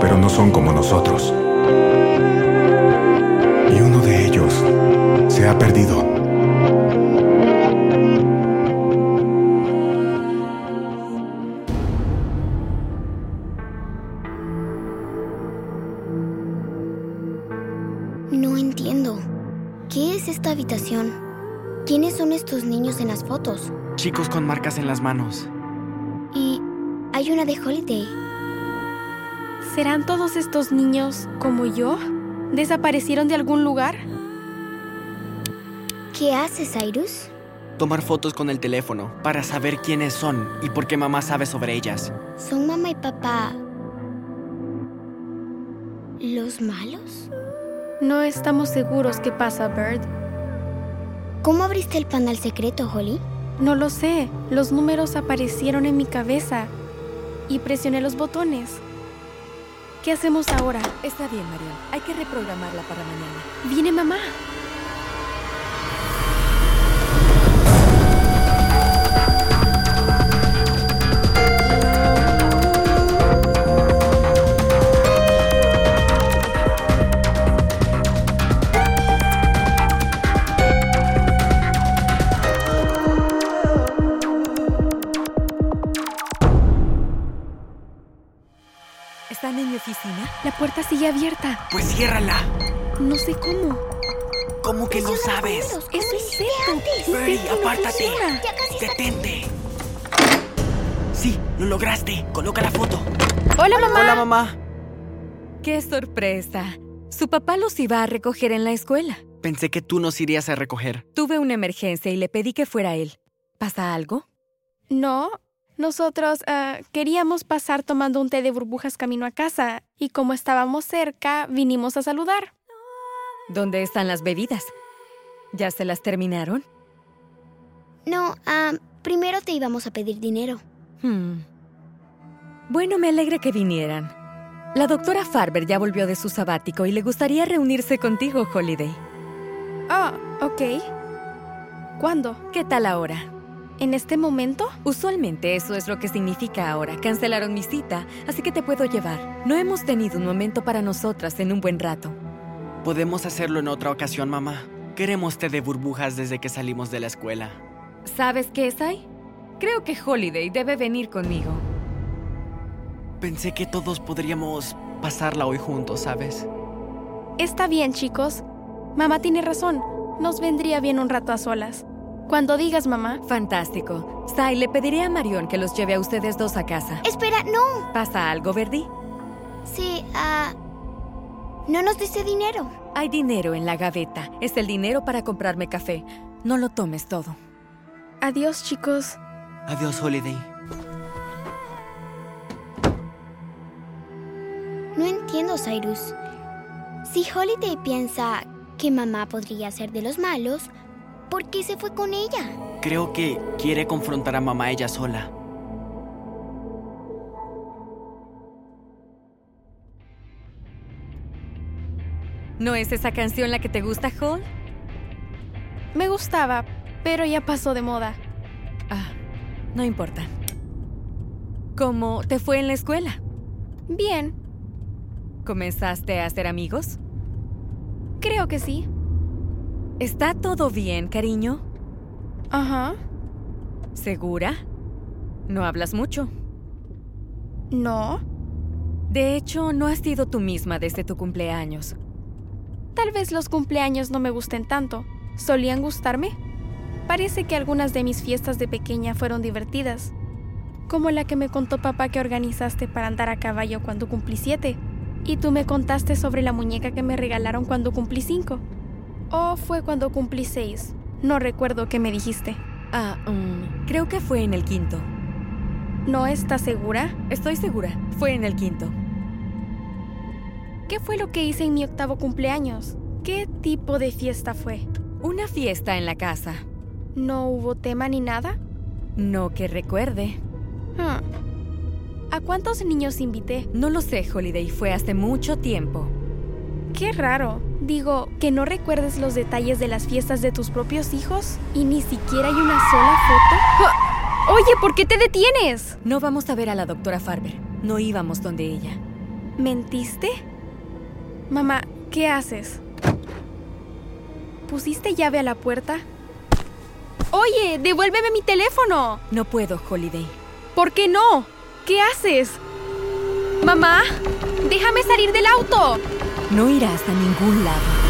pero no son como nosotros. Y uno de ellos se ha perdido. No entiendo. ¿Qué es esta habitación? ¿Quiénes son estos niños en las fotos? Chicos con marcas en las manos. Y hay una de Holiday. ¿Serán todos estos niños como yo? ¿Desaparecieron de algún lugar? ¿Qué haces, Cyrus? Tomar fotos con el teléfono para saber quiénes son y por qué mamá sabe sobre ellas. ¿Son mamá y papá los malos? No estamos seguros qué pasa, Bird. ¿Cómo abriste el panel secreto, Holly? No lo sé. Los números aparecieron en mi cabeza y presioné los botones. ¿Qué hacemos ahora? Está bien, Marion. Hay que reprogramarla para mañana. Viene mamá. En mi oficina? La puerta sigue abierta. Pues ciérrala. No sé cómo. ¿Cómo que no sabes? números, Es Esto no apártate. Ya casi Detente. Sí, lo lograste. Coloca la foto. Hola, mamá. Hola, mamá. ¡Qué sorpresa! Su papá los iba a recoger en la escuela. Pensé que tú nos irías a recoger. Tuve una emergencia y le pedí que fuera él. ¿Pasa algo? No, nosotros ah, queríamos pasar tomando un té de burbujas camino a casa y como estábamos cerca, vinimos a saludar. ¿Dónde están las bebidas? ¿Ya se las terminaron? No, ah, primero te íbamos a pedir dinero. Hmm. Bueno, me alegra que vinieran. La doctora Farber ya volvió de su sabático y le gustaría reunirse contigo, Holiday. Ah, ok. ¿Cuándo? ¿Qué tal ahora? ¿En este momento? Usualmente eso es lo que significa ahora. Cancelaron mi cita, así que te puedo llevar. No hemos tenido un momento para nosotras en un buen rato. Podemos hacerlo en otra ocasión, mamá. Queremos té de burbujas desde que salimos de la escuela. ¿Sabes qué, Sai? Creo que Holiday debe venir conmigo. Pensé que todos podríamos pasarla hoy juntos, ¿sabes? Está bien, chicos. Mamá tiene razón. Nos vendría bien un rato a solas. Cuando digas, mamá. Fantástico. Sai, le pediré a Marion que los lleve a ustedes dos a casa. Espera, no. ¿Pasa algo, Verdi? Sí, ah... no nos diste dinero. Hay dinero en la gaveta. Es el dinero para comprarme café. No lo tomes todo. Adiós, chicos. Adiós, Holiday. No entiendo, Cyrus. Si Holiday piensa que mamá podría ser de los malos, ¿por qué se fue con ella? Creo que quiere confrontar a mamá ella sola. ¿No es esa canción la que te gusta, Hall? Me gustaba, pero ya pasó de moda. Ah, no importa. ¿Cómo te fue en la escuela? Bien, ¿Comenzaste a hacer amigos? creo que sí. ¿Está todo bien, cariño? Ajá. ¿Segura? No hablas mucho. No. De hecho, no has sido tú misma desde tu cumpleaños. Tal vez los cumpleaños no me gusten tanto. ¿Solían gustarme? Parece que algunas de mis fiestas de pequeña fueron divertidas. Como la que me contó papá que organizaste para andar a caballo cuando cumplí siete. Y tú me contaste sobre la muñeca que me regalaron cuando cumplí cinco. ¿O fue cuando cumplí seis? No recuerdo qué me dijiste. Ah, mm, creo que fue en el quinto. ¿No estás segura? Estoy segura, fue en el quinto. ¿Qué fue lo que hice en mi octavo cumpleaños? ¿Qué tipo de fiesta fue? Una fiesta en la casa. ¿No hubo tema ni nada? No que recuerde. Hmm. ¿A cuántos niños invité? No lo sé, Holiday. Fue hace mucho tiempo. Qué raro. Digo, que no recuerdes los detalles de las fiestas de tus propios hijos y ni siquiera hay una sola foto. ¡Ah! Oye, ¿por qué te detienes? No vamos a ver a la doctora Farber. No íbamos donde ella. ¿Mentiste? Mamá, ¿qué haces? ¿Pusiste llave a la puerta? Oye, devuélveme mi teléfono. No puedo, Holiday. ¿Por qué no? ¿Qué haces? Mamá, déjame salir del auto. No irás a ningún lado.